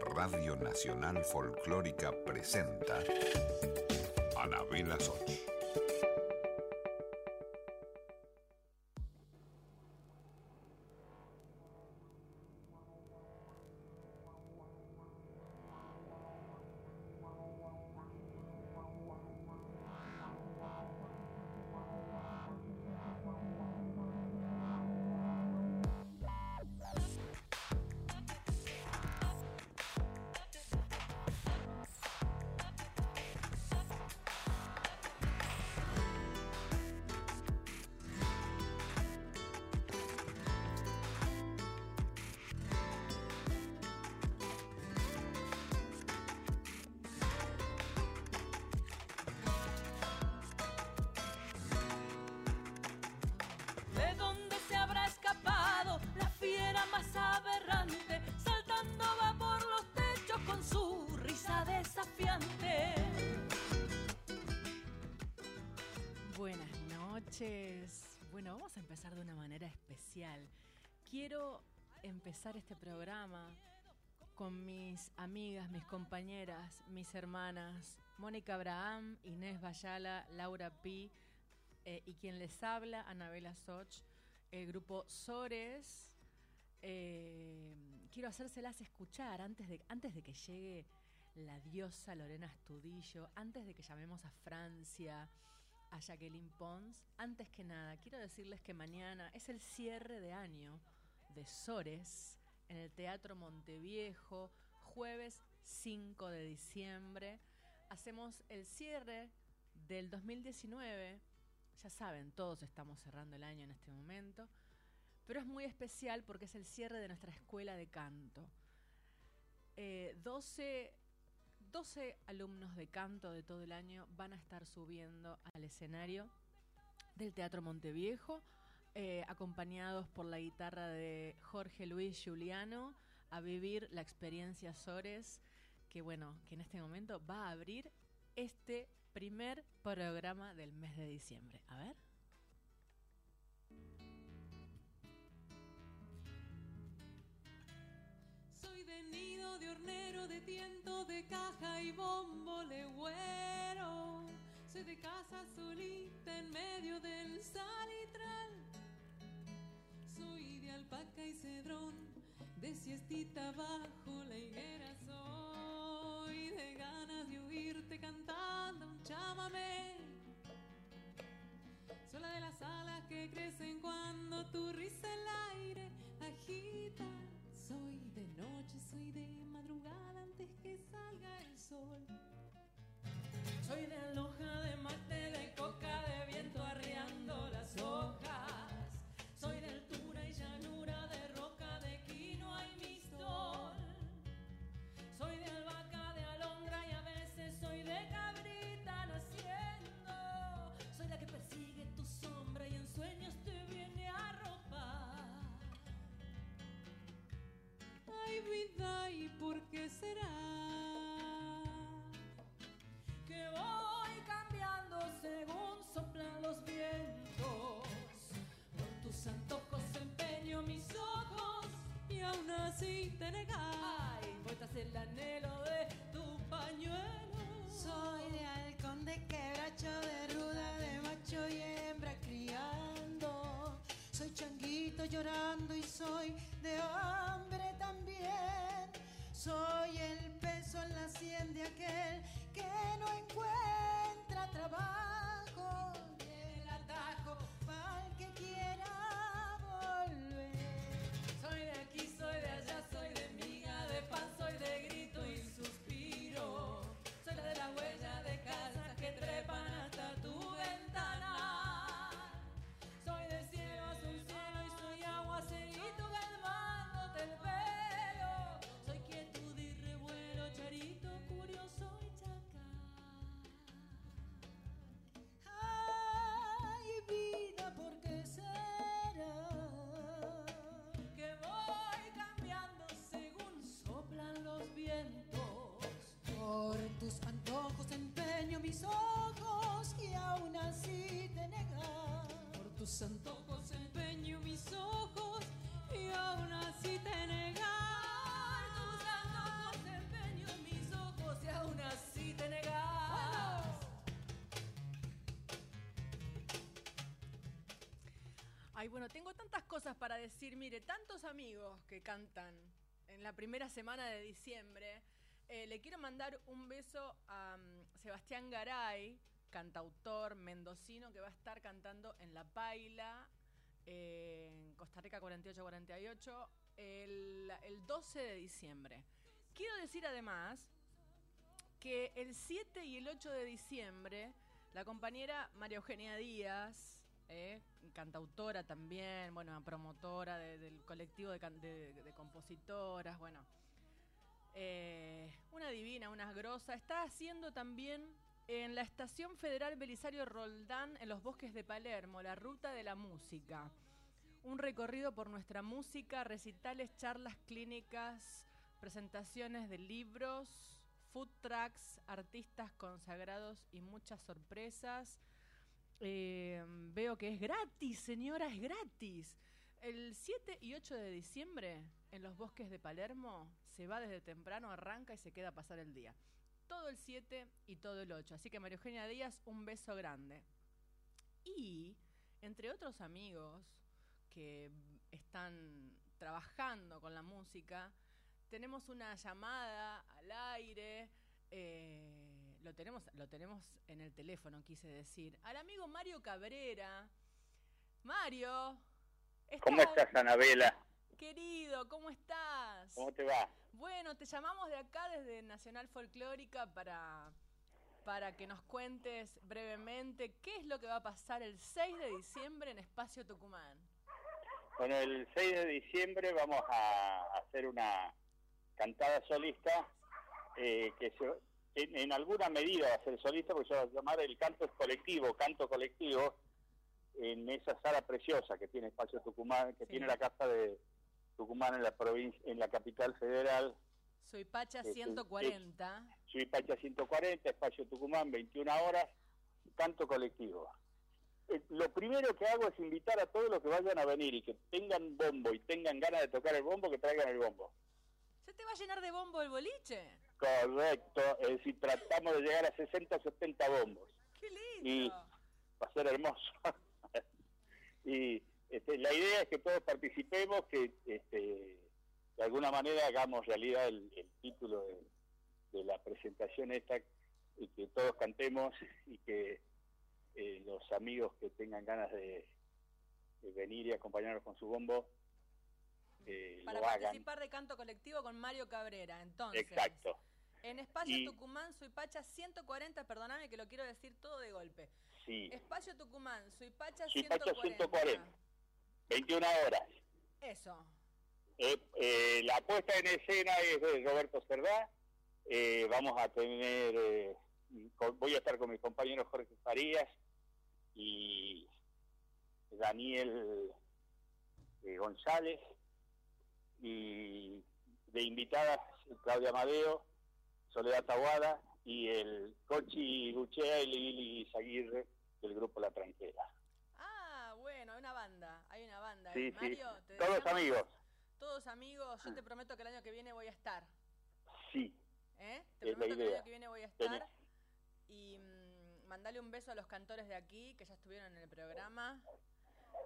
Radio Nacional Folclórica presenta Anabela Soch. Mis amigas, mis compañeras, mis hermanas, Mónica Abraham, Inés Bayala, Laura Pi eh, y quien les habla, Anabela Soch, el grupo Sores. Eh, quiero hacérselas escuchar antes de, antes de que llegue la diosa Lorena Astudillo, antes de que llamemos a Francia, a Jacqueline Pons. Antes que nada, quiero decirles que mañana es el cierre de año de Sores en el Teatro Monteviejo, jueves 5 de diciembre. Hacemos el cierre del 2019. Ya saben, todos estamos cerrando el año en este momento. Pero es muy especial porque es el cierre de nuestra escuela de canto. Eh, 12, 12 alumnos de canto de todo el año van a estar subiendo al escenario del Teatro Monteviejo, eh, acompañados por la guitarra de Jorge Luis Giuliano, a vivir la experiencia Sores, que bueno, que en este momento va a abrir este primer programa del mes de diciembre. A ver. Soy de nido, de hornero, de tiento, de caja y bombo legüero. Soy de casa solita en medio del salitral. Soy de alpaca y cedrón, de siestita bajo la higuera. Soy de ganas de oírte cantando un chamamé. Soy la de las alas que crecen cuando tu risa el aire agita. Soy de noche, soy de madrugada antes que salga el sol. Soy de aloja, de mate, vida, ¿y por qué será? Que voy cambiando según soplan los vientos. Por tus antojos empeño mis ojos y aún así te negas. Ay, tras el anhelo de tu pañuelo. Soy de halcón, de quebracho, de ruda, de macho y hembra criando. Soy changuito llorando y soy de aquel Ay, bueno, tengo tantas cosas para decir. Mire, tantos amigos que cantan en la primera semana de diciembre. Eh, le quiero mandar un beso a mm, Sebastián Garay, cantautor mendocino que va a estar cantando en La Paila, eh, en Costa Rica 48-48, el, el 12 de diciembre. Quiero decir además que el 7 y el 8 de diciembre, la compañera María Eugenia Díaz, eh, cantautora también, bueno, promotora de- del colectivo de compositoras, bueno, eh, una divina, una grosa, está haciendo también en la Estación Federal Belisario Roldán, en los bosques de Palermo, la ruta de la música. Un recorrido por nuestra música, recitales, charlas clínicas, presentaciones de libros, food trucks, artistas consagrados y muchas sorpresas. Eh, veo que es gratis, señora, es gratis. El 7 y 8 de diciembre, en los bosques de Palermo, se va desde temprano, arranca y se queda a pasar el día. Todo el 7 y todo el 8. Así que María Eugenia Díaz, un beso grande. Y, entre otros amigos que están trabajando con la música, tenemos una llamada al aire. eh, lo, tenemos, lo tenemos en el teléfono, quise decir. Al amigo Mario Cabrera. Mario. ¿Cómo estás, Anabela? Querido, ¿cómo estás? ¿Cómo te va? Bueno, te llamamos de acá desde Nacional Folclórica para, para que nos cuentes brevemente qué es lo que va a pasar el 6 de diciembre en Espacio Tucumán. Bueno, el 6 de diciembre vamos a hacer una cantada solista eh, que se- en, en alguna medida va a ser solista porque se va a llamar el canto es colectivo, canto colectivo, en esa sala preciosa que tiene Espacio Tucumán, que Sí. tiene la casa de Tucumán en la provincia, en la capital federal, Soy Pacha Sí, sí, 140. Suipacha 140, Espacio Tucumán, 21 horas, canto colectivo. Eh, Lo primero que hago es invitar a todos los que vayan a venir y que tengan bombo y tengan ganas de tocar el bombo, que traigan el bombo. ¿Se te va a llenar de bombo el boliche? Correcto, es decir, tratamos de llegar a 60 o 70 bombos. ¡Qué lindo! Y va a ser hermoso. y este, la idea es que todos participemos, que este, de alguna manera hagamos realidad el, el título de, de la presentación esta y que todos cantemos y que eh, los amigos que tengan ganas de, de venir y acompañarnos con su bombo eh, Para lo hagan. participar de canto colectivo con Mario Cabrera, entonces. Exacto. En Espacio Y- Tucumán, Suipacha 140, perdóname que lo quiero decir todo de golpe. Sí. Espacio Tucumán, Suipacha Suipacha 140. 140. 21 horas. Eso. Eh, eh, la puesta en escena es de Roberto Cerdá. Eh, vamos a tener, con- voy a estar con mis compañeros Jorge Farías y Daniel González y de invitadas Claudia Amadeo, Soledad Taguada y el Cochi Guchea y Lili Zaguirre del grupo La Tranquera. Ah, bueno, hay una banda, hay una banda. Sí, ahí. sí, te todos amigos. Todos amigos, yo te prometo que el año que viene voy a estar. Sí, ¿eh? Te Es prometo que el año que viene voy a estar. Tenés. Y mm, mandale un beso a los cantores de aquí que ya estuvieron en el programa.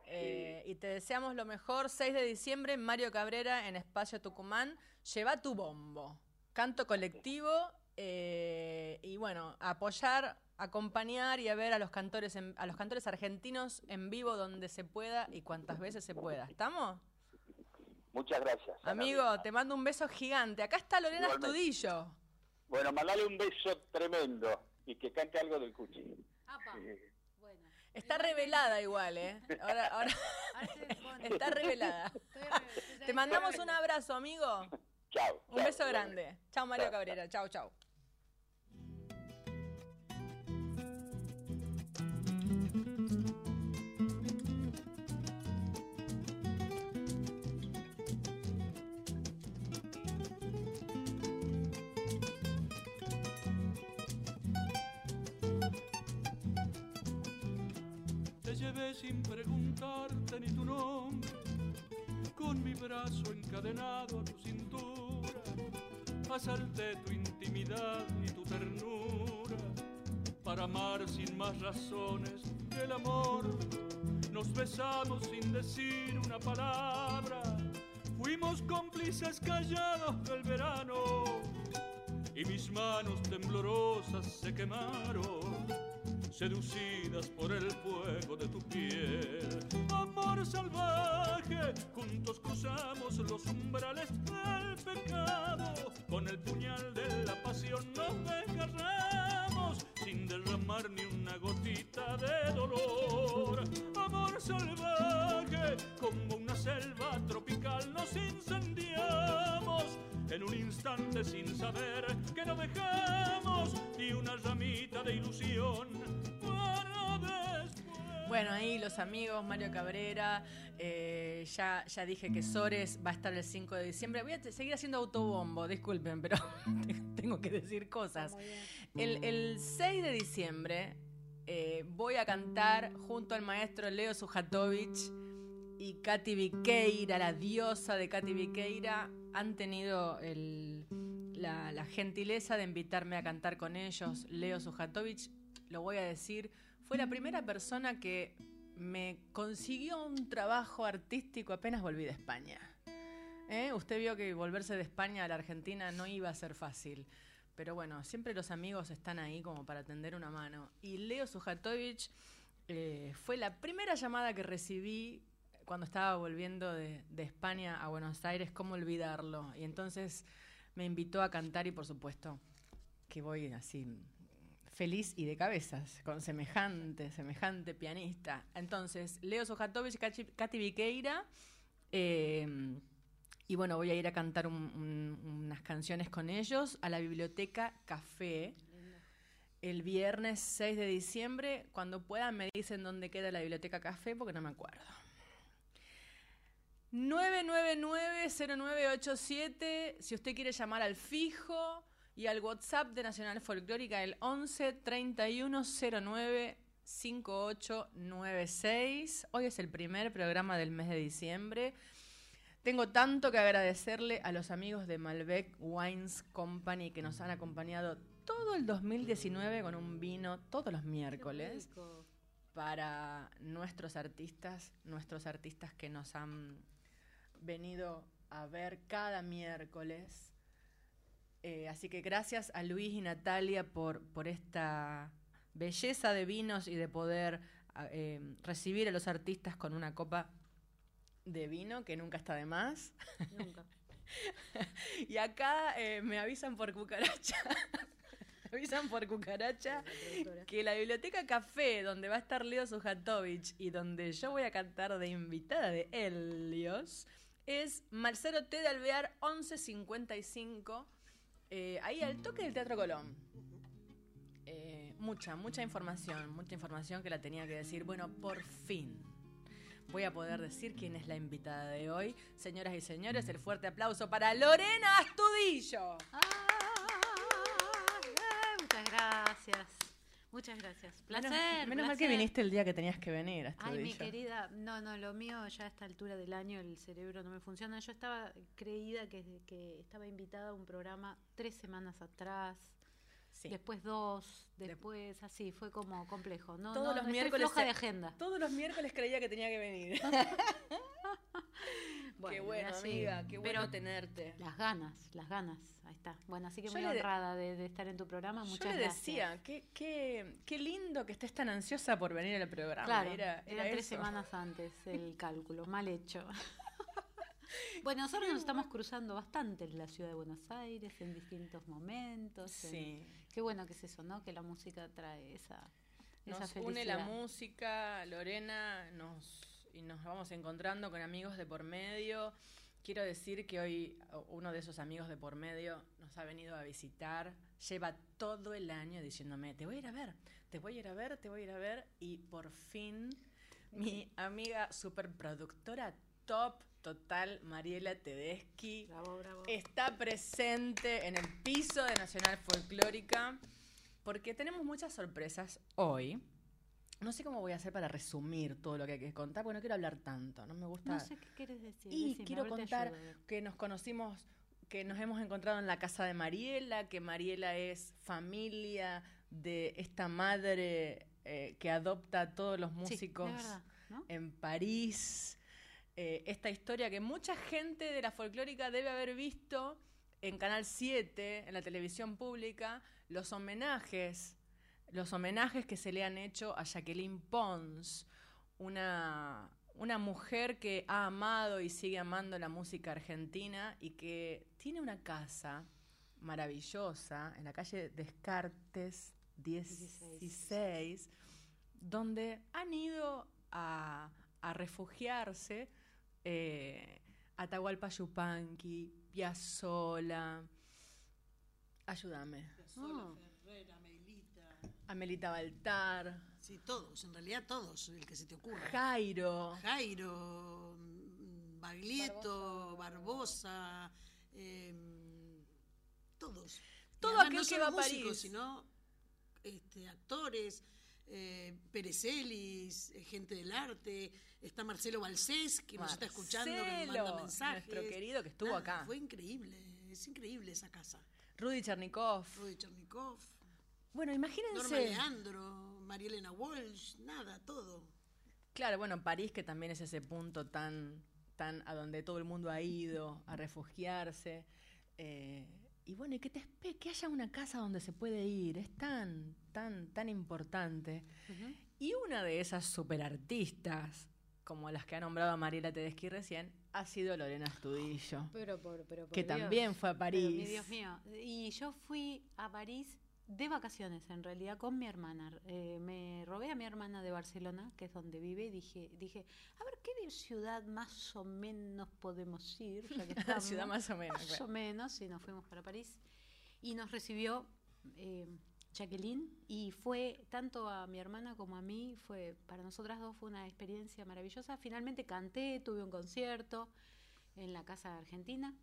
Eh, y te deseamos lo mejor. 6 de diciembre, Mario Cabrera en Espacio Tucumán. Lleva tu bombo. Canto colectivo. eh, y bueno, apoyar, acompañar y a ver a los cantores en- a los cantores argentinos en vivo donde se pueda y cuantas veces se pueda. ¿Estamos? muchas gracias. Amigo, te mando un beso gigante. Acá está Lorena Igualmente. Astudillo. Bueno, mandale un beso tremendo y que cante algo del Cuchi. Eh, bueno. Está revelada igual, ¿eh? Ahora, ahora está revelada. Te mandamos un abrazo, amigo. Chao. Un chao, beso grande. Chao, Mario Cabrera. Chao, chao. Te llevé sin preguntarte ni tu nombre, con mi brazo encadenado a tu cintura, asalté tu intimidad y tu ternura, para amar sin más razones que el amor. nos besamos sin decir una palabra. Fuimos cómplices callados del verano y mis manos temblorosas se quemaron, seducidas por el fuego de tu piel. Amor salvaje, juntos cruzamos los umbrales del pecado, con el puñal de la pasión nos desgarramos, sin derramar ni una gotita de dolor. Amor salvaje, como una selva tropical nos incendiamos. En un instante sin saber que no dejamos Bueno, ahí los amigos, Mario Cabrera, eh, ya, ya dije que Sores va a estar el 5 de diciembre. Voy a seguir haciendo autobombo, disculpen, pero tengo que decir cosas. El, el 6 de diciembre eh, voy a cantar junto al maestro Leo Sujatovich y Katy Viqueira, la diosa de Katy Viqueira, han tenido el- la, la gentileza de invitarme a cantar con ellos. Leo Sujatovich, lo voy a decir, fue la primera persona que me consiguió un trabajo artístico apenas volví de España. ¿Eh? Usted vio que volverse de España a la Argentina no iba a ser fácil. Pero bueno, siempre los amigos están ahí como para tender una mano. Y Leo Sujatovich eh, fue la primera llamada que recibí cuando estaba volviendo de, de España a Buenos Aires, cómo olvidarlo. Y entonces me invitó a cantar y por supuesto que voy así feliz y de cabezas, con semejante, semejante pianista. Entonces, Leo Sojatovich, Katy, Viqueira, eh, y bueno, voy a ir a cantar un- un- unas canciones con ellos a la biblioteca Café. El viernes 6 de diciembre, cuando puedan me dicen dónde queda la biblioteca Café, porque no me acuerdo. 999-0987, si usted quiere llamar al fijo y al WhatsApp de Nacional Folclórica, el 11 3109 5896. Hoy es el primer programa del mes de diciembre. Tengo tanto que agradecerle a los amigos de Malbec Wines Company que nos han acompañado todo el 2019 con un vino todos los miércoles para nuestros artistas, nuestros artistas que nos han venido a ver cada miércoles. Eh, así que gracias a Luis y Natalia por, por esta belleza de vinos y de poder a- eh, recibir a los artistas con una copa de vino que nunca está de más. Nunca. Y acá eh, me avisan por cucaracha. me avisan por cucaracha que la biblioteca Café, donde va a estar Leo Sujatovich y donde yo voy a cantar de invitada de Helios, es Marcelo T. de Alvear 1155, eh, ahí al toque del Teatro Colón. Eh, mucha, mucha información, mucha información que la tenía que decir. Bueno, por fin voy a poder decir quién es la invitada de hoy. Señoras y señores, el fuerte aplauso para Lorena Astudillo. Muchas gracias. Muchas gracias. Placer. Menos, menos mal que viniste el día que tenías que venir, Ay, mi querida, no, no, lo mío ya a esta altura del año el cerebro no me funciona. Yo estaba creída que, que estaba invitada a un programa tres semanas atrás, Sí. después dos, después así, fue como complejo. No, Todos no, los miércoles floja de agenda. Todos los miércoles creía que tenía que venir. qué bueno, así. amiga, qué bueno Pero tenerte. Las ganas, las ganas, ahí está. Bueno, así que Yo muy le honrada de, de estar en tu programa. Yo Muchas le gracias. decía, qué, qué, qué lindo que estés tan ansiosa por venir al programa. Claro, era, era, era tres semanas antes el cálculo, mal hecho. bueno, nosotros nos estamos cruzando bastante en la ciudad de Buenos Aires en distintos momentos. en- Sí. Qué bueno que es eso, ¿no? Que la música trae esa, esa Nos felicidad. une la música, Lorena, nos, y nos vamos encontrando con amigos de por medio. Quiero decir que hoy uno de esos amigos de por medio nos ha venido a visitar. Lleva todo el año diciéndome, te voy a ir a ver, te voy a ir a ver, te voy a ir a ver. Y por fin mi amiga superproductora top total, Mariela Tedeschi, Bravo, bravo. está presente en el piso de Nacional Folclórica porque tenemos muchas sorpresas hoy. No sé cómo voy a hacer para resumir todo lo que hay que contar, porque no quiero hablar tanto, no me gusta. No sé qué quieres decir. y decime, quiero contar que nos conocimos, que nos hemos encontrado en la casa de Mariela, que Mariela es familia de esta madre eh, que adopta a todos los músicos es verdad, ¿no? en París. Eh, esta historia que mucha gente de la folclórica debe haber visto en Canal 7, en la televisión pública, los homenajes, los homenajes que se le han hecho a Jacqueline Pons, una, una mujer que ha amado y sigue amando la música argentina y que tiene una casa maravillosa en la calle Descartes 16, donde han ido a, a refugiarse eh, Atahualpa Yupanqui, Piazzola, ayúdame, Oh. Amelita Baltar, Sí, todos, en realidad todos, el que se te ocurra. Jairo, Jairo, mm, Baglietto, Barbosa, em, todos. Todo aquel no que va a París. sino este, actores, eh, Perezelis, eh, gente del arte, está Marcelo Balsés, que nos está escuchando, que nos manda mensajes. nuestro querido que estuvo Nada, acá. Fue increíble, es increíble esa casa. Rudy Chernikov. Rudy Chernikov, Bueno, Norma imagínense. Leandro, María Elena Walsh, nada, todo. Claro, bueno, París que también es ese punto tan, tan a donde todo el mundo ha ido a refugiarse. eh, y bueno, y que te espe- que haya una casa donde se puede ir, es tan, tan, tan importante. Y una de esas superartistas, como las que ha nombrado a Mariela Tedeschi recién, ha sido Lorena Estudillo, Pero por, pero por que Dios. también fue a Pero, París. mi Dios mío. Y yo fui a París de vacaciones, en realidad, con mi hermana. Eh, me robé a mi hermana de Barcelona, que es donde vive, y dije, dije a ver, ¿qué de ciudad más o menos podemos ir? Ya que La estamos? ciudad más o menos. Más claro. o menos, y nos fuimos para París. Y nos recibió eh, Jacqueline, y fue tanto a mi hermana como a mí, fue para nosotras dos fue una experiencia maravillosa. Finalmente canté, tuve un concierto en la Casa Argentina.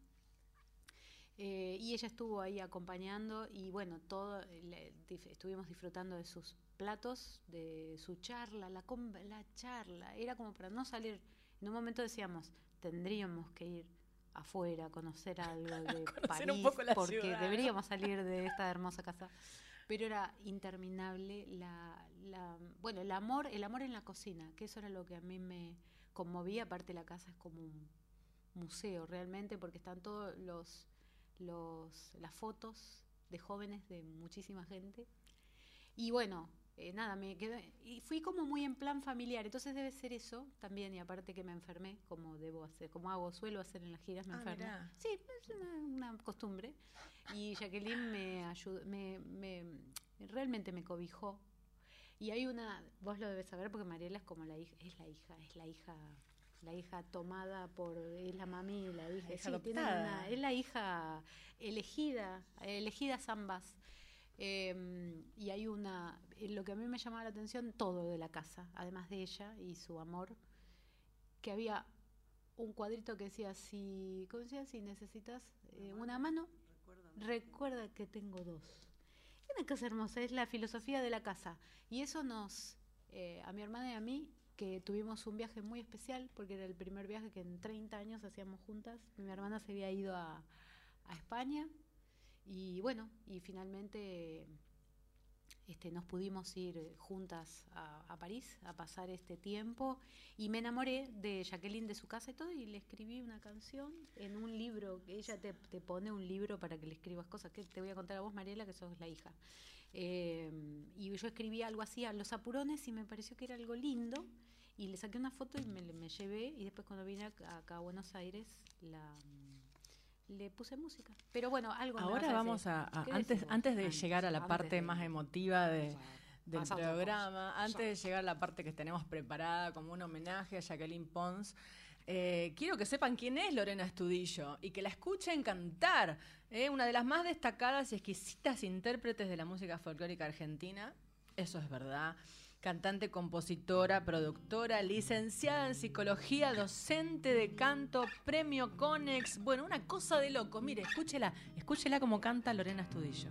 Eh, y ella estuvo ahí acompañando y bueno, todo le- estuvimos disfrutando de sus platos, de su charla, la, la charla. Era como para no salir. En un momento decíamos, tendríamos que ir afuera, a conocer algo de Conocer París, un poco la porque ciudad, ¿no? deberíamos salir de esta hermosa casa. Pero era interminable la, la- bueno, el amor, el amor en la cocina, que eso era lo que a mí me conmovía. Aparte la casa es como un museo realmente, porque están todos los, los las fotos de jóvenes de muchísima gente. Y bueno, eh, nada, me quedé y fui como muy en plan familiar, entonces debe ser eso también y aparte que me enfermé, como debo hacer, como hago, suelo hacer en las giras, me Ah, enfermo. mirá. Sí, es una, una costumbre. Y Jacqueline me ayudó, me, me- realmente me cobijó. Y hay una, vos lo debes saber porque Mariela es como la hija, es la hija, es la hija, la hija tomada por, es la mami, la hija, sí, una- es la hija elegida, elegidas ambas. Eh, y hay una, eh, lo que a mí me llamaba la atención, todo de la casa, además de ella y su amor, que había un cuadrito que decía, si, ¿cómo decía? si necesitas eh, una mano, recuerda que tengo dos. Una cosa hermosa, es la filosofía de la casa. Y eso nos, eh, a mi hermana y a mí, que tuvimos un viaje muy especial, porque era el primer viaje que en 30 años hacíamos juntas. Mi hermana se había ido a, a España y bueno, y finalmente este, nos pudimos ir juntas a, a París a pasar este tiempo y me enamoré de Jacqueline, de su casa y todo, y le escribí una canción en un libro, ella te, te pone un libro para que le escribas cosas, que te voy a contar a vos, Mariela, que sos la hija. Eh, y yo escribí algo así a los apurones y me pareció que era algo lindo y le saqué una foto y me, me llevé y después cuando vine acá, acá a Buenos Aires la le puse música. Pero bueno, algo Ahora vamos a, a- ¿Qué antes, antes de Antes, llegar a la parte de- más emotiva de, del programa, antes de llegar a la parte que tenemos preparada como un homenaje a Jacqueline Pons, eh, quiero que sepan quién es Lorena Estudillo y que la escuchen cantar, eh, una de las más destacadas y exquisitas intérpretes de la música folclórica argentina, eso es verdad. Cantante, compositora, productora, licenciada en psicología, docente de canto, premio Conex. Bueno, una cosa de loco. Mire, escúchela, escúchela como canta Lorena Estudillo.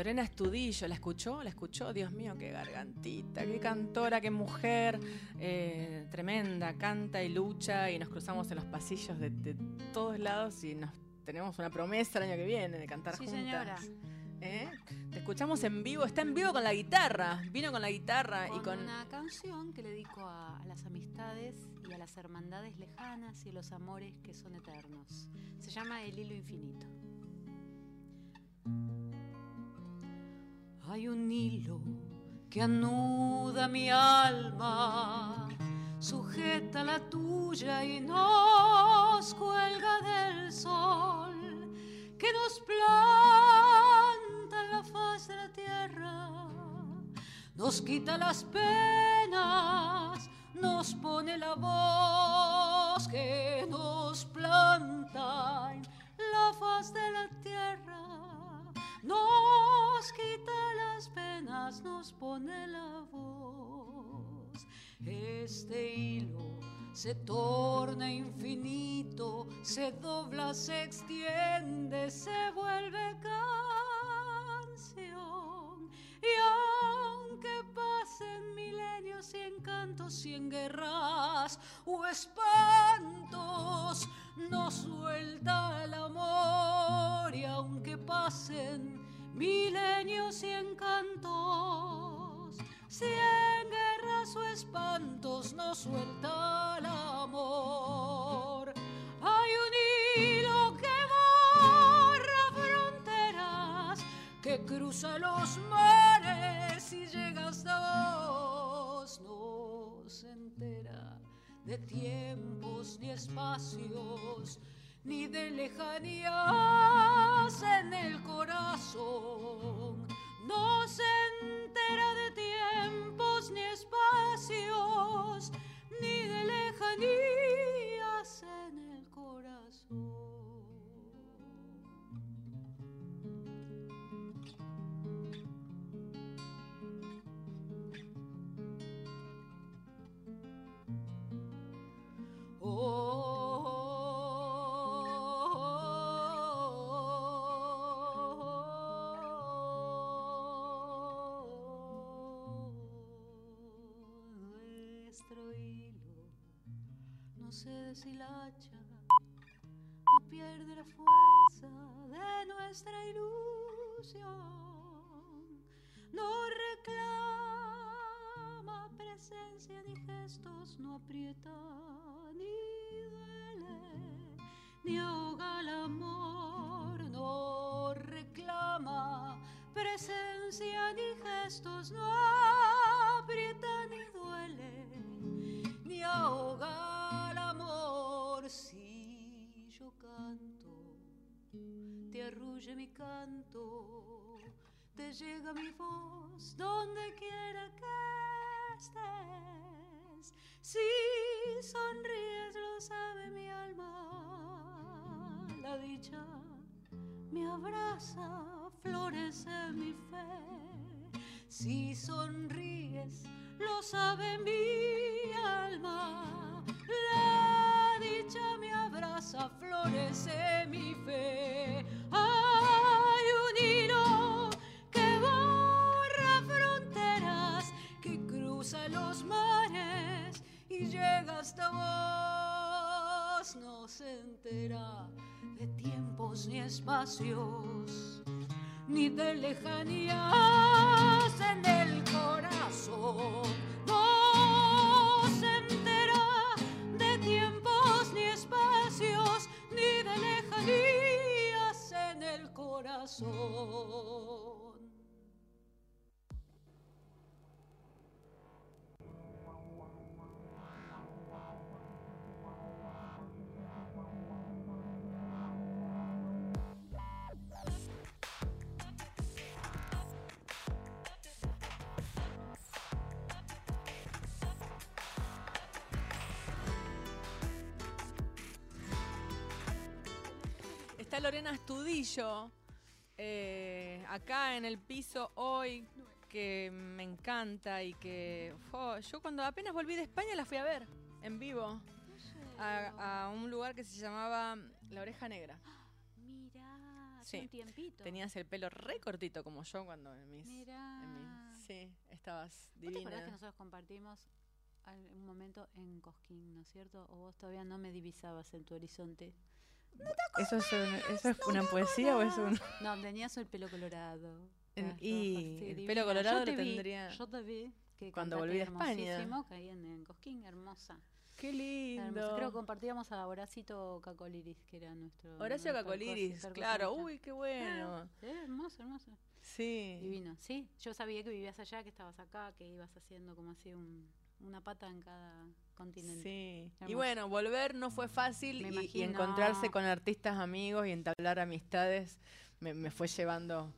Lorena Estudillo, ¿la escuchó? ¿La escuchó? Dios mío, qué gargantita, qué cantora, qué mujer, eh, tremenda, canta y lucha y nos cruzamos en los pasillos de, de todos lados y nos tenemos una promesa el año que viene de cantar Sí, juntas. señora. ¿Eh? Te escuchamos en vivo, está en vivo con la guitarra, vino con la guitarra y Con con... una canción que le dedico a, a las amistades y a las hermandades lejanas y a los amores que son eternos. Se llama El hilo infinito. Hay un hilo que anuda mi alma, sujeta la tuya y nos cuelga del sol que nos planta en la faz de la tierra, nos quita las penas, nos pone la voz que nos planta en la faz de la tierra, nos quita las penas, nos pone la voz. Este hilo se torna infinito, se dobla, se extiende, se vuelve canción. Y aunque pasen milenios y encantos y en guerras o espantos, no suelta el amor. Pasen milenios y encantos, si en guerras o espantos no suelta el amor. Hay un hilo que borra fronteras, que cruza los mares y llega hasta vos. No se entera de tiempos ni espacios, ni de lejanías en el corazón. No se entera de tiempos ni espacios, ni de lejanías en el corazón. Se no pierde la fuerza de nuestra ilusión, no reclama presencia ni gestos, no aprieta ni duele, ni ahoga el amor, no reclama presencia ni gestos, no aprieta ni duele, mi canto, te llega mi voz donde quiera que estés. Si sonríes, lo sabe mi alma, la dicha me abraza, florece mi fe. Si sonríes, lo sabe mi alma, la dicha me abraza, florece mi fe. Cruza los mares y llega hasta vos. No se entera de tiempos ni espacios, ni de lejanías en el corazón. No se entera de tiempos ni espacios, ni de lejanías en el corazón. Eh, acá en el piso hoy, que me encanta y que yo cuando apenas volví de España la fui a ver en vivo a, a un lugar que se llamaba La Oreja Negra. Mira, hace Sí. un tiempito. Tenías el pelo re cortito como yo cuando en mis... Mirá. en mis- sí, estabas ¿Vos te que divina. nosotros compartimos un momento en Cosquín, ¿no es cierto? ¿O vos todavía no me divisabas en tu horizonte? ¿Eso es, un- ¿Eso es una poesía o es un...? No, tenías el pelo colorado. En- y sí, el pelo colorado Yo te lo vi, tendría Yo te vi. Que cuando volví de España. ahí en, en Cosquín, hermosa. ¡Qué hermosa. lindo! Creo que compartíamos a Horacito Cacoliris, que era nuestro... Horacio nuestro Cacoliris, claro. Uy, qué bueno. Ah, sí, hermoso, hermoso. Sí. Divino. Sí, yo sabía que vivías allá, que estabas acá, que ibas haciendo como así un, una pata en cada continente. Sí. Y bueno, volver no fue fácil Me y- encontrarse con artistas amigos y entablar amistades me, me fue llevando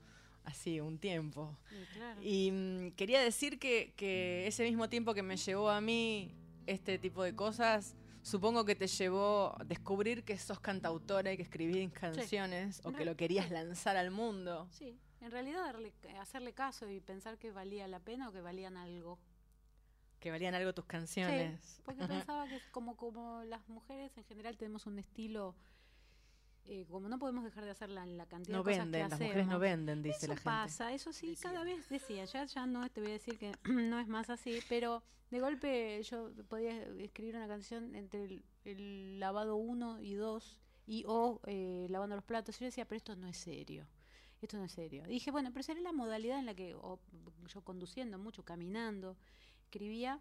así un tiempo. Y claro. Y mm, quería decir que, que ese mismo tiempo que me llevó a mí este tipo de cosas, supongo que te llevó a descubrir que sos cantautora y que escribís canciones o que lo querías sí. lanzar al mundo. Sí, en realidad darle- hacerle caso y pensar que valía la pena o que valían algo. Que valían algo tus canciones. Porque pensaba que como, como las mujeres en general tenemos un estilo, eh, como no podemos dejar de hacer la, la cantidad No de cosas venden, que las mujeres no venden, dice Eso la gente. pasa, eso sí, cada vez decía, ya, ya no te voy a decir que no es más así, pero de golpe yo podía escribir una canción entre el, el lavado 1 y 2 y o eh, lavando los platos. Y yo decía, pero esto no es serio. Esto no es serio. Y dije, bueno, pero sería la modalidad en la que o, yo conduciendo mucho, caminando, escribía,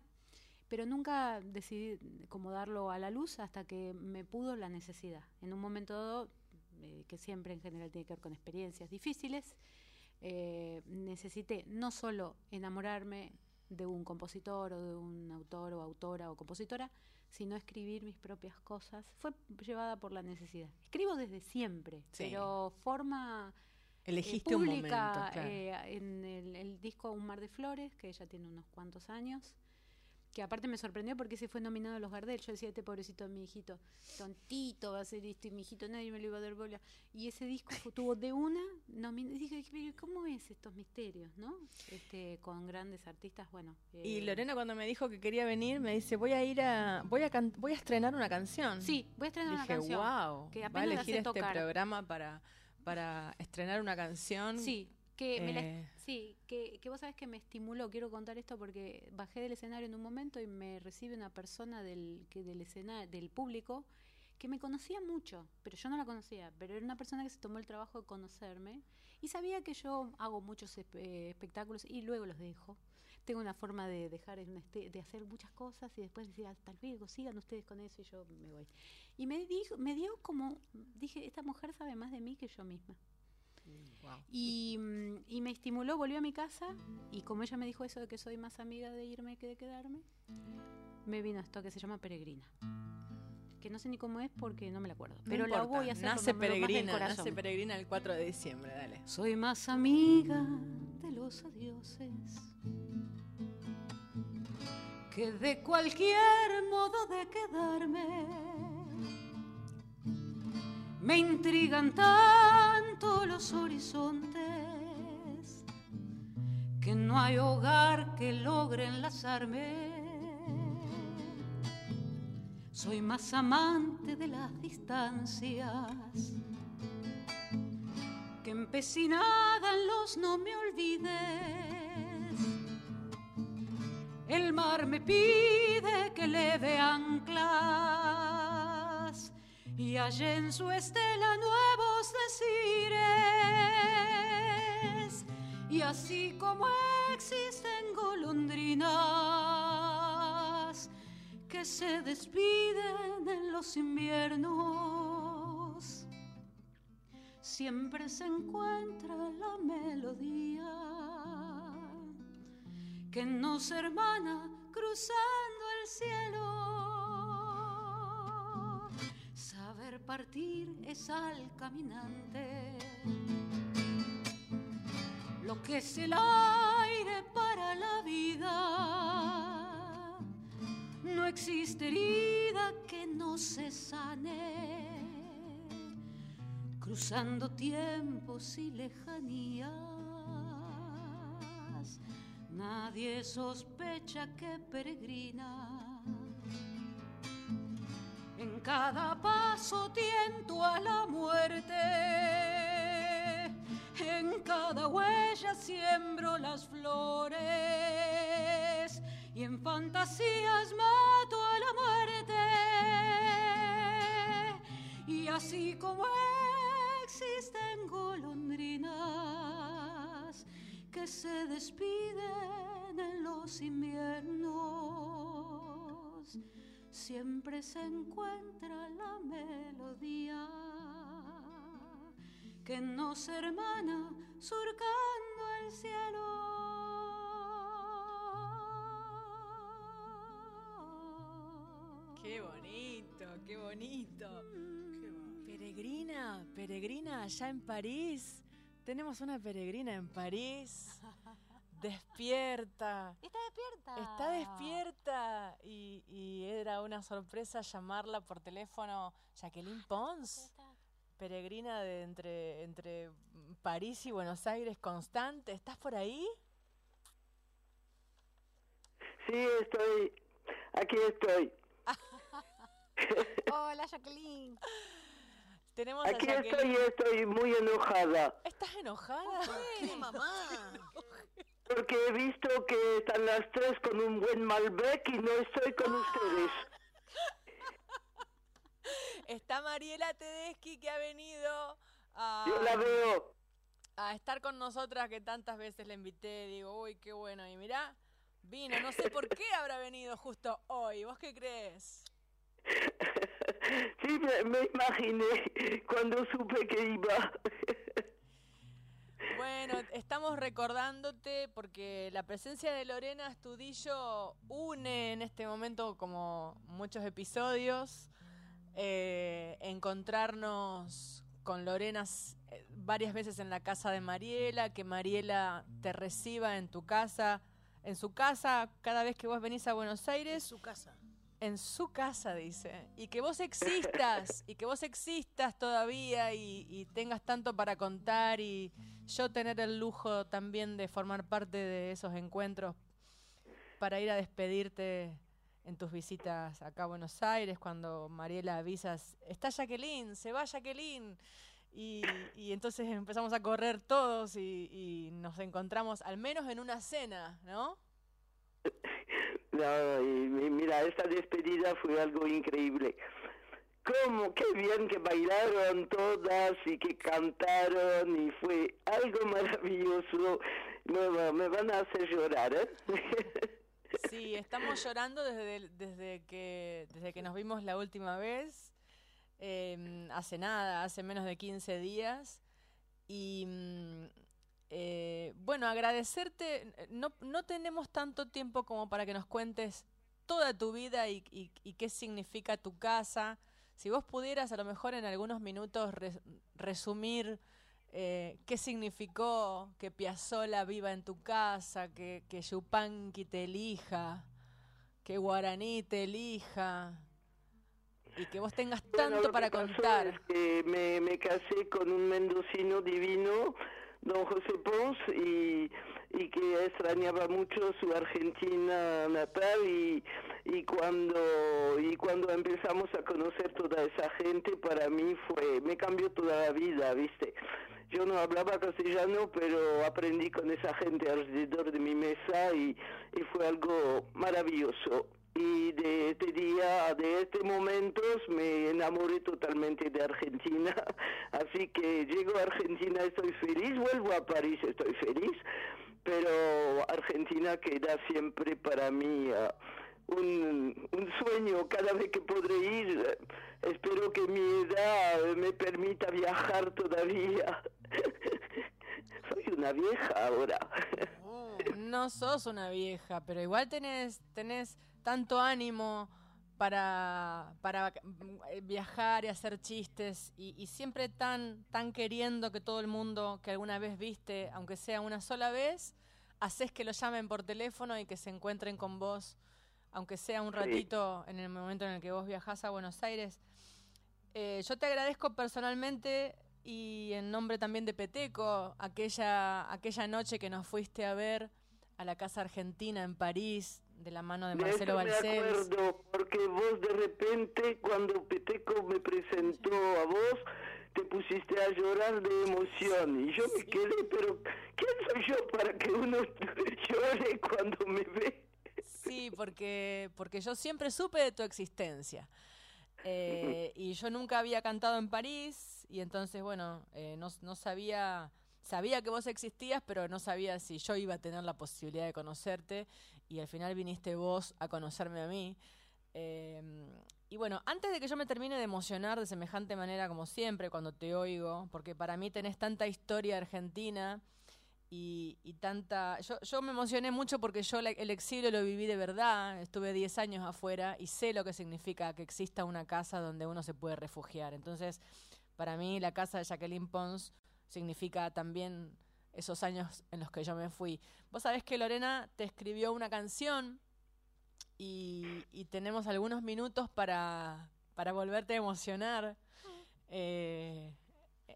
pero nunca decidí como darlo a la luz hasta que me pudo la necesidad. En un momento dado, eh, que siempre en general tiene que ver con experiencias difíciles, eh, necesité no solo enamorarme de un compositor o de un autor o autora o compositora, sino escribir mis propias cosas. Fue llevada por la necesidad. Escribo desde siempre, Sí. pero forma eh, Elegiste un momento, pública claro. eh, en el, el disco Un mar de flores, que ya tiene unos cuantos años, que aparte me sorprendió porque ese fue nominado a los Gardel. Yo decía, este pobrecito mi hijito, tontito va a ser este mi hijito, nadie me lo iba a dar bola. Y ese disco tuvo de una nominación. Dije, pero ¿cómo es estos misterios, no? Este, con grandes artistas, bueno. Y eh, Lorena cuando me dijo que quería venir me dice voy a ir a voy a can- voy a estrenar una canción. Sí, voy a estrenar Dije una canción. wow, que apenas la elegir sé este tocar. programa para para estrenar una canción. Sí, que me la- Eh. sí, que, que vos sabés que me estimuló, quiero contar esto porque bajé del escenario en un momento y me recibe una persona del, que del escenario, del público que me conocía mucho, pero yo no la conocía, pero era una persona que se tomó el trabajo de conocerme y sabía que yo hago muchos espe- espectáculos y luego los dejo. Tengo una forma de dejar en este- de hacer muchas cosas y después decir hasta luego, sigan ustedes con eso y yo me voy. Y me dijo, me dio como, dije, esta mujer sabe más de mí que yo misma. Y, mm, y me estimuló, volví a mi casa y como ella me dijo eso de que soy más amiga de irme que de quedarme, me vino esto que se llama Peregrina. Que no sé ni cómo es porque no me la acuerdo. No Pero la voy a hacer Nace peregrina, nace peregrina el 4 de diciembre, dale. Soy más amiga de los adioses que de cualquier modo de quedarme. Me intrigan tanto los horizontes que no hay hogar que logre enlazarme. Soy más amante de las distancias que empecinada en los no me olvides. El mar me pide que leve anclas y hallé en su estela nuevos decires. Y así como existen golondrinas que se despiden en los inviernos, siempre se encuentra la melodía que nos hermana cruzando el cielo. Saber partir es al caminante lo que es el aire para la vida. No existe herida que no se sane cruzando tiempos y lejanías. Nadie sospecha que peregrina. En cada paso tiento a la muerte. En cada huella siembro las flores y en fantasías mato a la muerte. Y así como existen golondrinas que se despiden en los inviernos, siempre se encuentra la melodía que nos hermana surcando el cielo. Qué bonito, qué bonito. Peregrina, peregrina allá en París. Tenemos una peregrina en París. Despierta. Está despierta. Está despierta. Y, y era una sorpresa llamarla por teléfono. Jacqueline Pons. Está. Peregrina de entre, entre París y Buenos Aires constante. ¿Estás por ahí? Sí, estoy. Aquí estoy. Hola, Jacqueline. Tenemos a Aquí estoy estoy muy enojada. ¿Estás enojada? ¿Qué, mamá? Porque he visto que están las tres con un buen Malbec y no estoy con ustedes. Está Mariela Tedeschi que ha venido a, Yo la veo. a estar con nosotras que tantas veces le invité. Digo, uy, qué bueno. Y mirá, vino. No sé por qué habrá venido justo hoy. ¿Vos qué crees? Sí, me, me imaginé cuando supe que iba. Bueno, estamos recordándote porque la presencia de Lorena Astudillo une en este momento como muchos episodios. eh, encontrarnos con Lorena eh, varias veces en la casa de Mariela, que Mariela te reciba en tu casa, en su casa cada vez que vos venís a Buenos Aires su casa. En su casa, dice, y que vos existas, y que vos existas todavía y, y tengas tanto para contar y yo tener el lujo también de formar parte de esos encuentros para ir a despedirte en tus visitas acá a Buenos Aires, cuando Mariela avisas, está Jacqueline, se va Jacqueline. Y, y entonces empezamos a correr todos y, y nos encontramos al menos en una cena, ¿no? No, y, mira, esta despedida fue algo increíble. ¿Cómo? Qué bien que bailaron todas y que cantaron y fue algo maravilloso. Me, me van a hacer llorar, ¿eh? Sí, estamos llorando desde, desde, que, desde que nos vimos la última vez, eh, hace nada, hace menos de 15 días. Y mm, eh, bueno, agradecerte, no, no tenemos tanto tiempo como para que nos cuentes toda tu vida y, y- y qué significa tu casa. Si vos pudieras a lo mejor en algunos minutos res- resumir eh, qué significó que Piazzola viva en tu casa, que, que Yupanqui te elija, que Guaraní te elija, y que vos tengas tanto para contar. es que me, me casé con un mendocino divino, don José Pons, y, y que extrañaba mucho su Argentina natal y, y cuando y cuando empezamos a conocer toda esa gente para mí fue me cambió toda la vida, ¿viste? Yo no hablaba castellano, pero aprendí con esa gente alrededor de mi mesa y, y fue algo maravilloso. Y de este día, de este momento, me enamoré totalmente de Argentina. Así que llego a Argentina, estoy feliz, vuelvo a París, estoy feliz, pero Argentina queda siempre para mí ah, un, un sueño cada vez que podré ir. Espero que mi edad me permita viajar todavía. Soy una vieja ahora. No sos una vieja, pero igual tenés, tenés tanto ánimo para, para eh, viajar y hacer chistes y, y siempre tan, tan queriendo que todo el mundo que alguna vez viste, aunque sea una sola vez, haces que lo llamen por teléfono y que se encuentren con vos, aunque sea un ratito en el momento en el que vos viajás a Buenos Aires. Eh, yo te agradezco personalmente y en nombre también de Peteco, aquella, aquella noche que nos fuiste a ver a la Casa Argentina en París, de la mano de De Marcelo eso me acuerdo, porque vos de repente, cuando Peteco me presentó a vos, te pusiste a llorar de emoción y yo me quedé, pero ¿quién soy yo para que uno llore cuando me ve? Sí, porque, porque yo siempre supe de tu existencia. Eh, y yo nunca había cantado en París y entonces, bueno, eh, no, no sabía, sabía que vos existías, pero no sabía si yo iba a tener la posibilidad de conocerte y al final viniste vos a conocerme a mí. Eh, y bueno, antes de que yo me termine de emocionar de semejante manera como siempre cuando te oigo, porque para mí tenés tanta historia argentina y, y tanta... Yo, yo me emocioné mucho porque yo el exilio lo viví de verdad, estuve 10 años afuera y sé lo que significa que exista una casa donde uno se puede refugiar. Entonces, para mí la casa de Jacqueline Pons significa también esos años en los que yo me fui. Vos sabés que Lorena te escribió una canción y, tenemos algunos minutos para, para volverte a emocionar. Eh,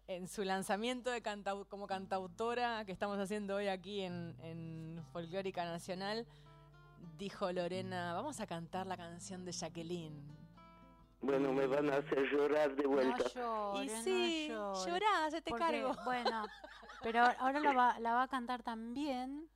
en su lanzamiento de cantau- como cantautora que estamos haciendo hoy aquí en Folclórica Nacional, dijo Lorena, vamos a cantar la canción de Jacqueline. Bueno, me van a hacer llorar de vuelta. No llores, y no sí, llorá, se te Porque, cargo. Bueno, pero ahora la va, la va a cantar también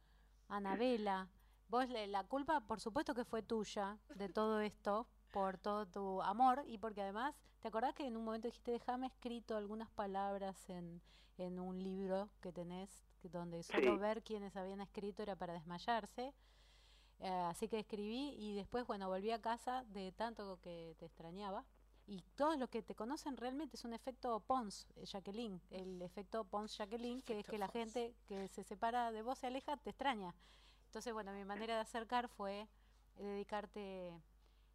Anabela. Vos, le- la culpa, por supuesto que fue tuya de todo esto, por todo tu amor y porque además, ¿te acordás que en un momento dijiste, déjame escrito algunas palabras en, en un libro que tenés, que donde solo Sí. ver quiénes habían escrito era para desmayarse? Eh, así que escribí y después, bueno, volví a casa de tanto que te extrañaba. Y todos los que te conocen realmente es un efecto Pons, eh, Jacqueline, el efecto Pons Jacqueline, que es que la gente que se separa de vos, se aleja, te extraña. Entonces, bueno, mi manera de acercar fue eh, dedicarte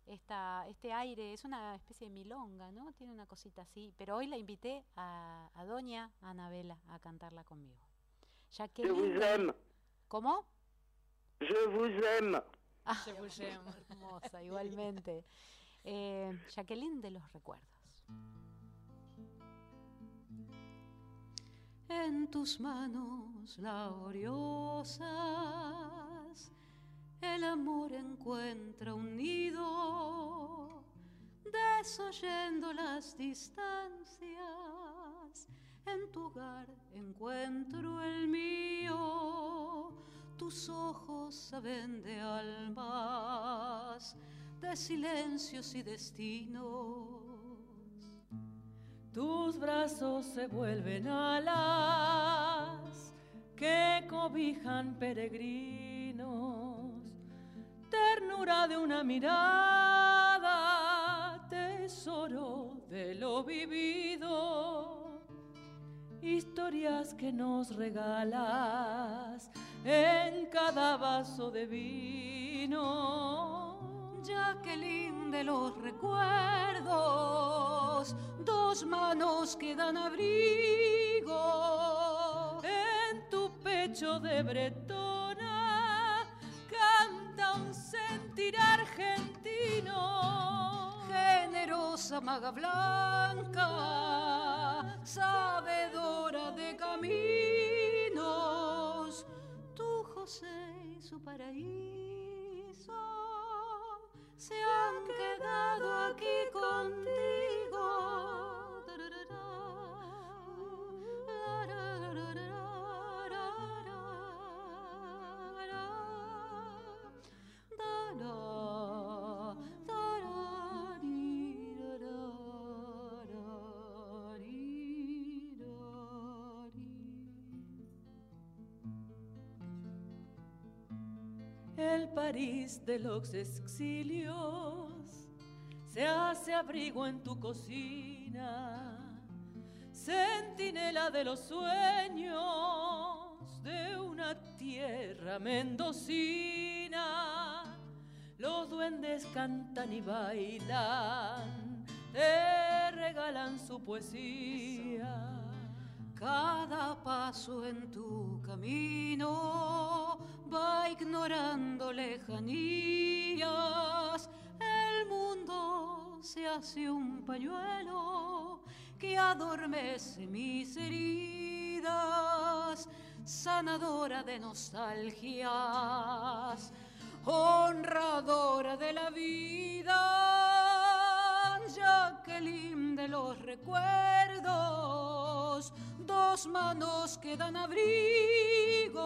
esta, este aire, es una especie de milonga, ¿no? Tiene una cosita así, pero hoy la invité a, a doña Anabela a cantarla conmigo. Jacqueline, ¿Cómo? Je vous aime. Ah, Je vous aime. hermosa, igualmente. Eh, Jacqueline de los recuerdos. En tus manos laboriosas el amor encuentra un nido, desoyendo las distancias. En tu hogar encuentro el mío, tus ojos saben de almas, de silencios y destinos. Tus brazos se vuelven alas que cobijan peregrinos, ternura de una mirada, tesoro de lo vivido, historias que nos regalas en cada vaso de vino. Jacqueline de los recuerdos, dos manos que dan abrigo. En tu pecho de bretona canta un sentir argentino. Generosa maga blanca, sabedora de caminos, tu José y su paraíso se han quedado aquí contigo. París de los exilios se hace abrigo en tu cocina, centinela de los sueños de una tierra mendocina. Los duendes cantan y bailan, te regalan su poesía. Cada paso en tu camino va ignorando lejanías. El mundo se hace un pañuelo que adormece mis heridas, sanadora de nostalgias, honradora de la vida. Jacqueline los recuerdos, dos manos que dan abrigo.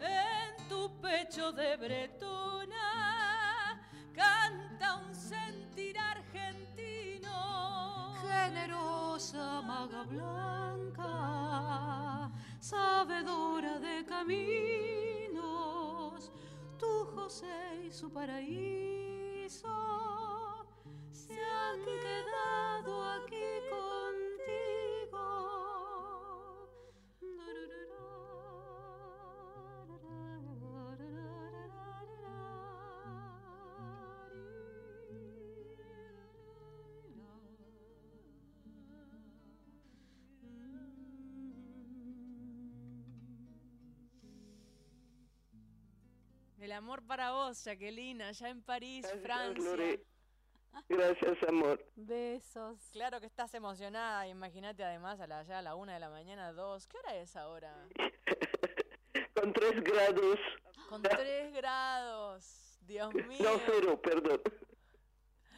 En tu pecho de bretona canta un sentir argentino. Generosa maga blanca, sabedora de caminos, tu José y su paraíso se han quedado aquí contigo. El amor para vos, Jacqueline, allá en París, Francia. Lore. Gracias, amor. Besos. Claro que estás emocionada, imagínate además a la, ya a la una de la mañana, dos. ¿Qué hora es ahora? Con tres grados. Con tres grados. Dios mío. No, cero, perdón.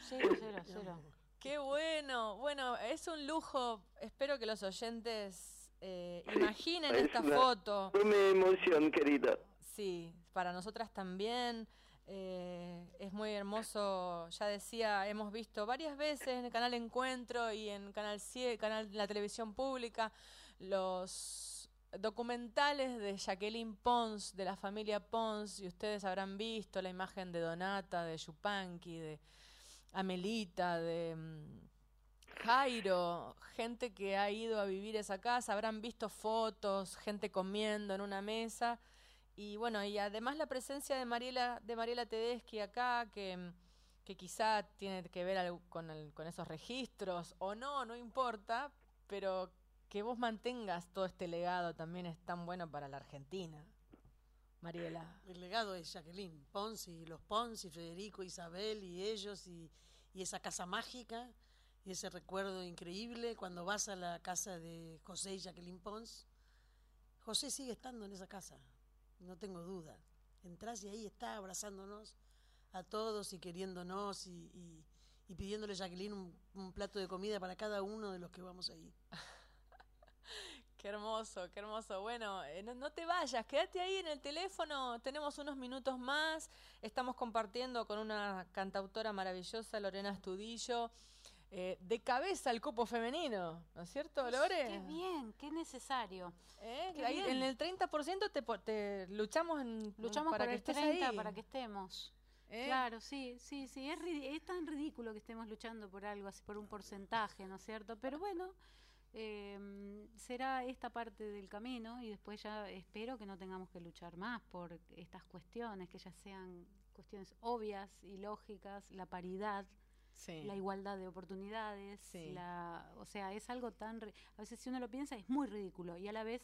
Cero, cero, cero. Qué bueno. Bueno, es un lujo. Espero que los oyentes eh, imaginen Es esta una foto. enorme emoción, querida. Sí, para nosotras también. Eh, es muy hermoso. Ya decía, hemos visto varias veces en el canal Encuentro y en Canal 7, canal la televisión pública, los documentales de Jacqueline Pons, de la familia Pons, y ustedes habrán visto la imagen de Donata, de Yupanqui, de Amelita, de mm, Jairo, gente que ha ido a vivir esa casa, habrán visto fotos, gente comiendo en una mesa. Y bueno, y además la presencia de Mariela, de Mariela Tedeschi acá, que, que quizá tiene que ver algo con, el- con esos registros, o no, no importa, pero que vos mantengas todo este legado también es tan bueno para la Argentina. Mariela. El legado es Jacqueline Pons y los Pons y Federico, Isabel y ellos y, y esa casa mágica y ese recuerdo increíble cuando vas a la casa de José y Jacqueline Pons. José sigue estando en esa casa, no tengo duda. Entrás y ahí está abrazándonos a todos y queriéndonos y, pidiéndole a Jacqueline un, plato de comida para cada uno de los que vamos ahí. Qué hermoso, qué hermoso. Bueno, eh, no te vayas, quédate ahí en el teléfono. Tenemos unos minutos más. Estamos compartiendo con una cantautora maravillosa, Lorena Estudillo, eh, de cabeza al copo femenino, ¿no es cierto, Lore? Qué bien, qué necesario. ¿Eh? qué Ahí bien. en el 30% te, te luchamos, en, Luchamos para por que el estés 30 ahí. para que estemos. ¿Eh? Claro, sí, sí, sí. Es, es tan ridículo que estemos luchando por algo así, por un porcentaje, ¿no es cierto? Pero bueno, eh, será esta parte del camino y después ya espero que no tengamos que luchar más por estas cuestiones, que ya sean cuestiones obvias y lógicas, la paridad, Sí. la igualdad de oportunidades, Sí. la, o sea, es algo tan, a veces si uno lo piensa es muy ridículo y a la vez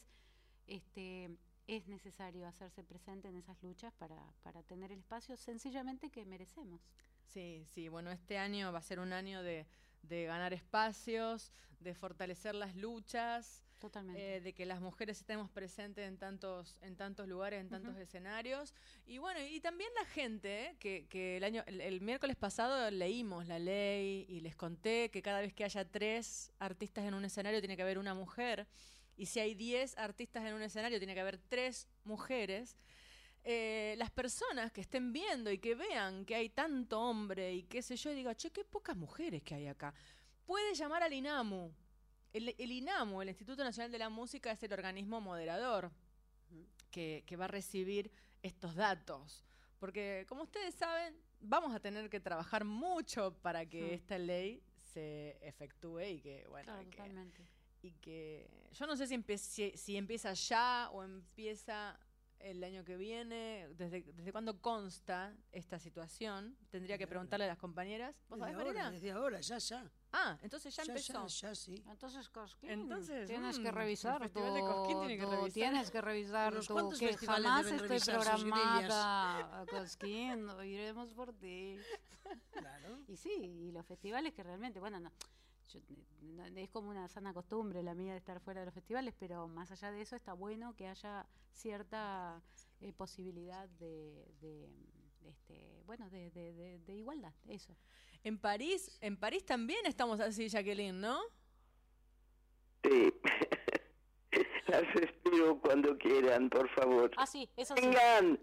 este, es necesario hacerse presente en esas luchas para, para tener el espacio sencillamente que merecemos. Sí, sí, bueno, este año va a ser un año de, de ganar espacios, de fortalecer las luchas, Totalmente. eh, de que las mujeres estemos presentes en tantos, en tantos lugares, en tantos escenarios. Y bueno, y también la gente, ¿eh? que, que el año, el, el miércoles pasado leímos la ley y les conté que cada vez que haya tres artistas en un escenario tiene que haber una mujer. Y si hay diez artistas en un escenario, tiene que haber tres mujeres. Eh, las personas que estén viendo y que vean que hay tanto hombre y qué sé yo, y digo, che, qué pocas mujeres que hay acá. Puede llamar al INAMU. El, el INAMU, el Instituto Nacional de la Música, es el organismo moderador que, que va a recibir estos datos. Porque, como ustedes saben, vamos a tener que trabajar mucho para que Mm. esta ley se efectúe y que, bueno, Claro, y que- totalmente. y que yo no sé si, si, si empieza ya o empieza el año que viene, desde, desde cuándo consta esta situación. Tendría que Desde preguntarle a las compañeras. ¿Vos Desde sabés, ahora, desde ahora, ya, ya. Ah, entonces ya, Ya, empezó. Ya, ya, sí. Entonces, Cosquín, Entonces, tienes mm, que el revisar Festival tu, de Cosquín tiene que tu- revisar. tienes que revisar cuantos que jamás estoy programada a Cosquín, iremos por ti. Claro. Y sí, y los festivales que realmente, bueno, no, yo- no- es como una sana costumbre la mía de estar fuera de los festivales, pero más allá de eso está bueno que haya cierta eh, posibilidad de, de, este, bueno, de, de- de- de igualdad, eso. En París, en París también estamos así, Jacqueline, ¿no? Sí. Las espero cuando quieran, por favor. Ah, sí, eso sí. Vengan.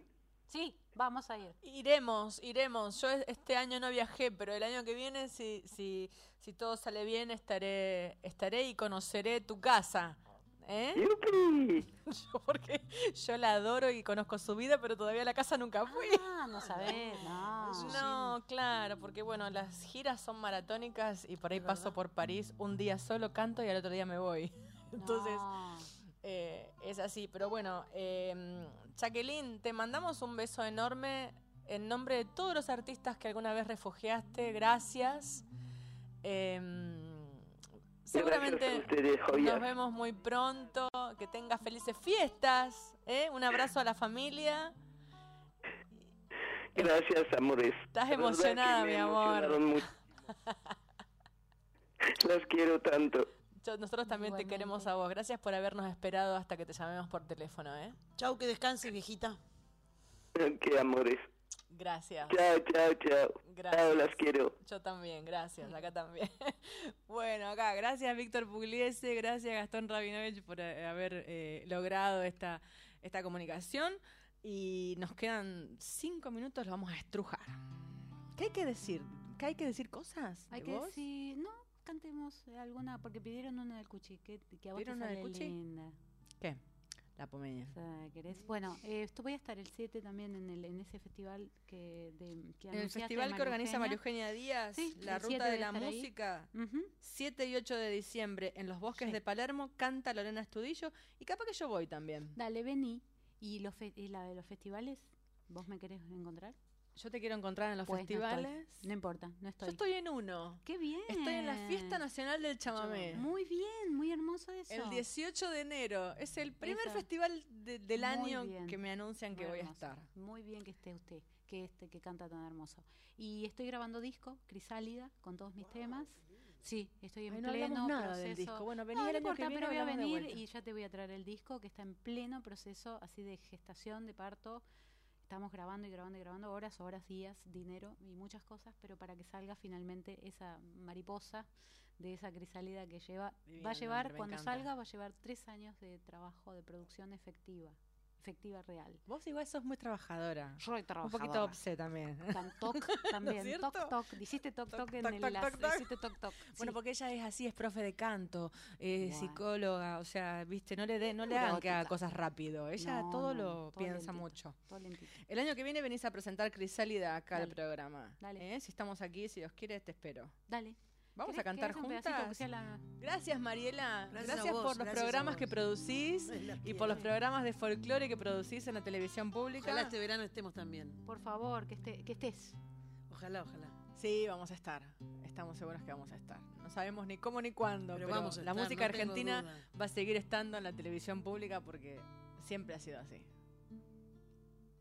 Sí, vamos a ir. Iremos, iremos. Yo es- este año no viajé, pero el año que viene, si, si, si todo sale bien, estaré, estaré y conoceré tu casa. ¿Eh? ¡Yupi! Yo, porque yo la adoro y conozco su vida, pero todavía a la casa nunca fui. Ah, no sabés, no. No, claro, porque bueno, las giras son maratónicas y por ahí paso por París un día solo, canto y al otro día me voy. Entonces, No. eh, es así. Pero bueno, eh, Jacqueline, te mandamos un beso enorme en nombre de todos los artistas que alguna vez refugiaste. Gracias. Eh, seguramente ustedes, nos vemos muy pronto. Que tengas felices fiestas. ¿eh? Un abrazo a la familia. Gracias, amores. Estás emocionada, mi amor. Las quiero tanto. Yo- nosotros también te queremos a vos. Gracias por habernos esperado hasta que te llamemos por teléfono, ¿eh? Chau, que descanse, viejita. Qué amores. Gracias. Chao, chao, chao. Gracias. Chao, las quiero. Yo también, gracias, acá también. bueno, acá, gracias Víctor Pugliese, gracias Gastón Rabinovich por eh, haber eh, logrado esta, esta comunicación. Y nos quedan cinco minutos, lo vamos a estrujar. ¿Qué hay que decir? ¿Qué hay que decir cosas? Hay ¿De que vos? decir, no, cantemos alguna, porque pidieron una del Cuchi, que, que a vos te ¿Pidieron una del sale Cuchi? linda. ¿Qué? La pomeña. O sea, ¿querés? Bueno, eh, esto voy a estar el 7 también en, el, en ese festival que, de, que En el festival que María organiza María Eugenia Díaz, Sí, la el 7 ruta de la música, Ujú. 7 y 8 de diciembre en los bosques Sí. de Palermo, canta Lorena Estudillo y capaz que yo voy también. Dale, vení. ¿Y, los fe- y la de los festivales? ¿Vos me querés encontrar? Yo te quiero encontrar en los Pues no estoy. festivales. No, importa, no estoy. Yo estoy en uno. ¡Qué bien! Estoy en la Fiesta Nacional del Chamamé. Muy bien, muy hermoso eso. El 18 de enero. Es el primer Eso. festival de- del Muy año bien. que me anuncian que Muy voy a hermoso. estar. Muy bien que esté usted, que este que canta tan hermoso. Y estoy grabando disco, Crisálida, con todos mis temas. Sí, estoy en Ay, no pleno nada proceso. del disco. Bueno, vení no, el no año que importa, viene pero voy a venir y ya te voy a traer el disco que está en pleno proceso así de gestación, de parto. Estamos grabando y grabando y grabando horas, horas, días, dinero y muchas cosas, pero para que salga finalmente esa mariposa de esa crisálida que lleva, Divino va a llevar, cuando encanta. salga, va a llevar tres años de trabajo de producción efectiva, efectiva real. Vos igual sos muy trabajadora. Soy Un trabajadora. poquito obse también. Tan toc también. cierto? toc toc. Hiciste toc toc, en toc, el toc, las- toc, toc. hiciste toc toc. Bueno, Sí. porque ella es así, es profe de canto, eh, Bueno. psicóloga, o sea, viste, no le de, no le hagan que haga cosas rápido. Ella No, todo no, lo todo piensa lentito, mucho. todo lentito. El año que viene venís a presentar Crisálida acá al programa. Dale. ¿eh? Si estamos aquí, si Dios quiere, te espero. Dale. Vamos ¿Querés a cantar juntas. la- Gracias, Mariela. Gracias Gracias, a vos, por los gracias programas que producís y por los programas de folclore que producís en la televisión pública. Ojalá este verano estemos también. Por favor, que, esté, que estés. Ojalá, ojalá. Sí, vamos a estar. Estamos seguros que vamos a estar. No sabemos ni cómo ni cuándo, Pero pero, vamos a la estar, música no argentina va a seguir estando en la televisión pública porque siempre ha sido así.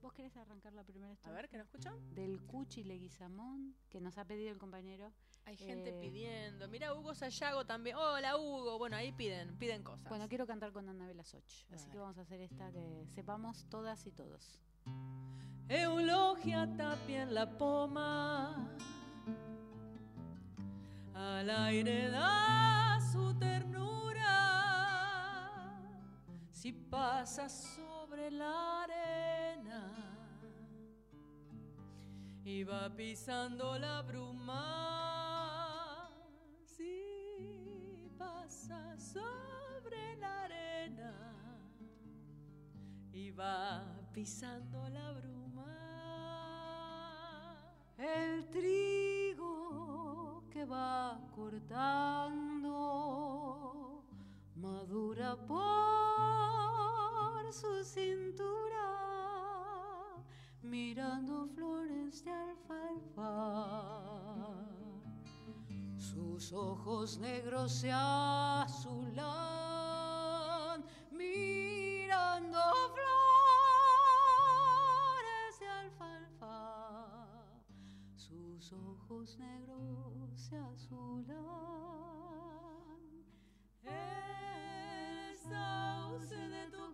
¿Vos querés arrancar la primera A estrofa? ver, ¿que no escuchan? Del Cuchi Leguizamón, que nos ha pedido el compañero. Hay gente Eh, pidiendo. Mira, Hugo Sayago también. Hola, Hugo. Bueno, ahí piden, piden cosas. Bueno, quiero cantar con Anabela Soch. Así que vamos a hacer esta que sepamos todas y todos. Eulogia tapia en la poma, al aire da su ternura, si pasa sobre la arena y va pisando la bruma, si pasa sobre la arena y va pisando la bruma. El trigo que va cortando madura por su cintura, mirando flores de alfalfa. Sus ojos negros se azulan, mirando flores de alfalfa. Sus ojos negros se azulan. El sauce de tu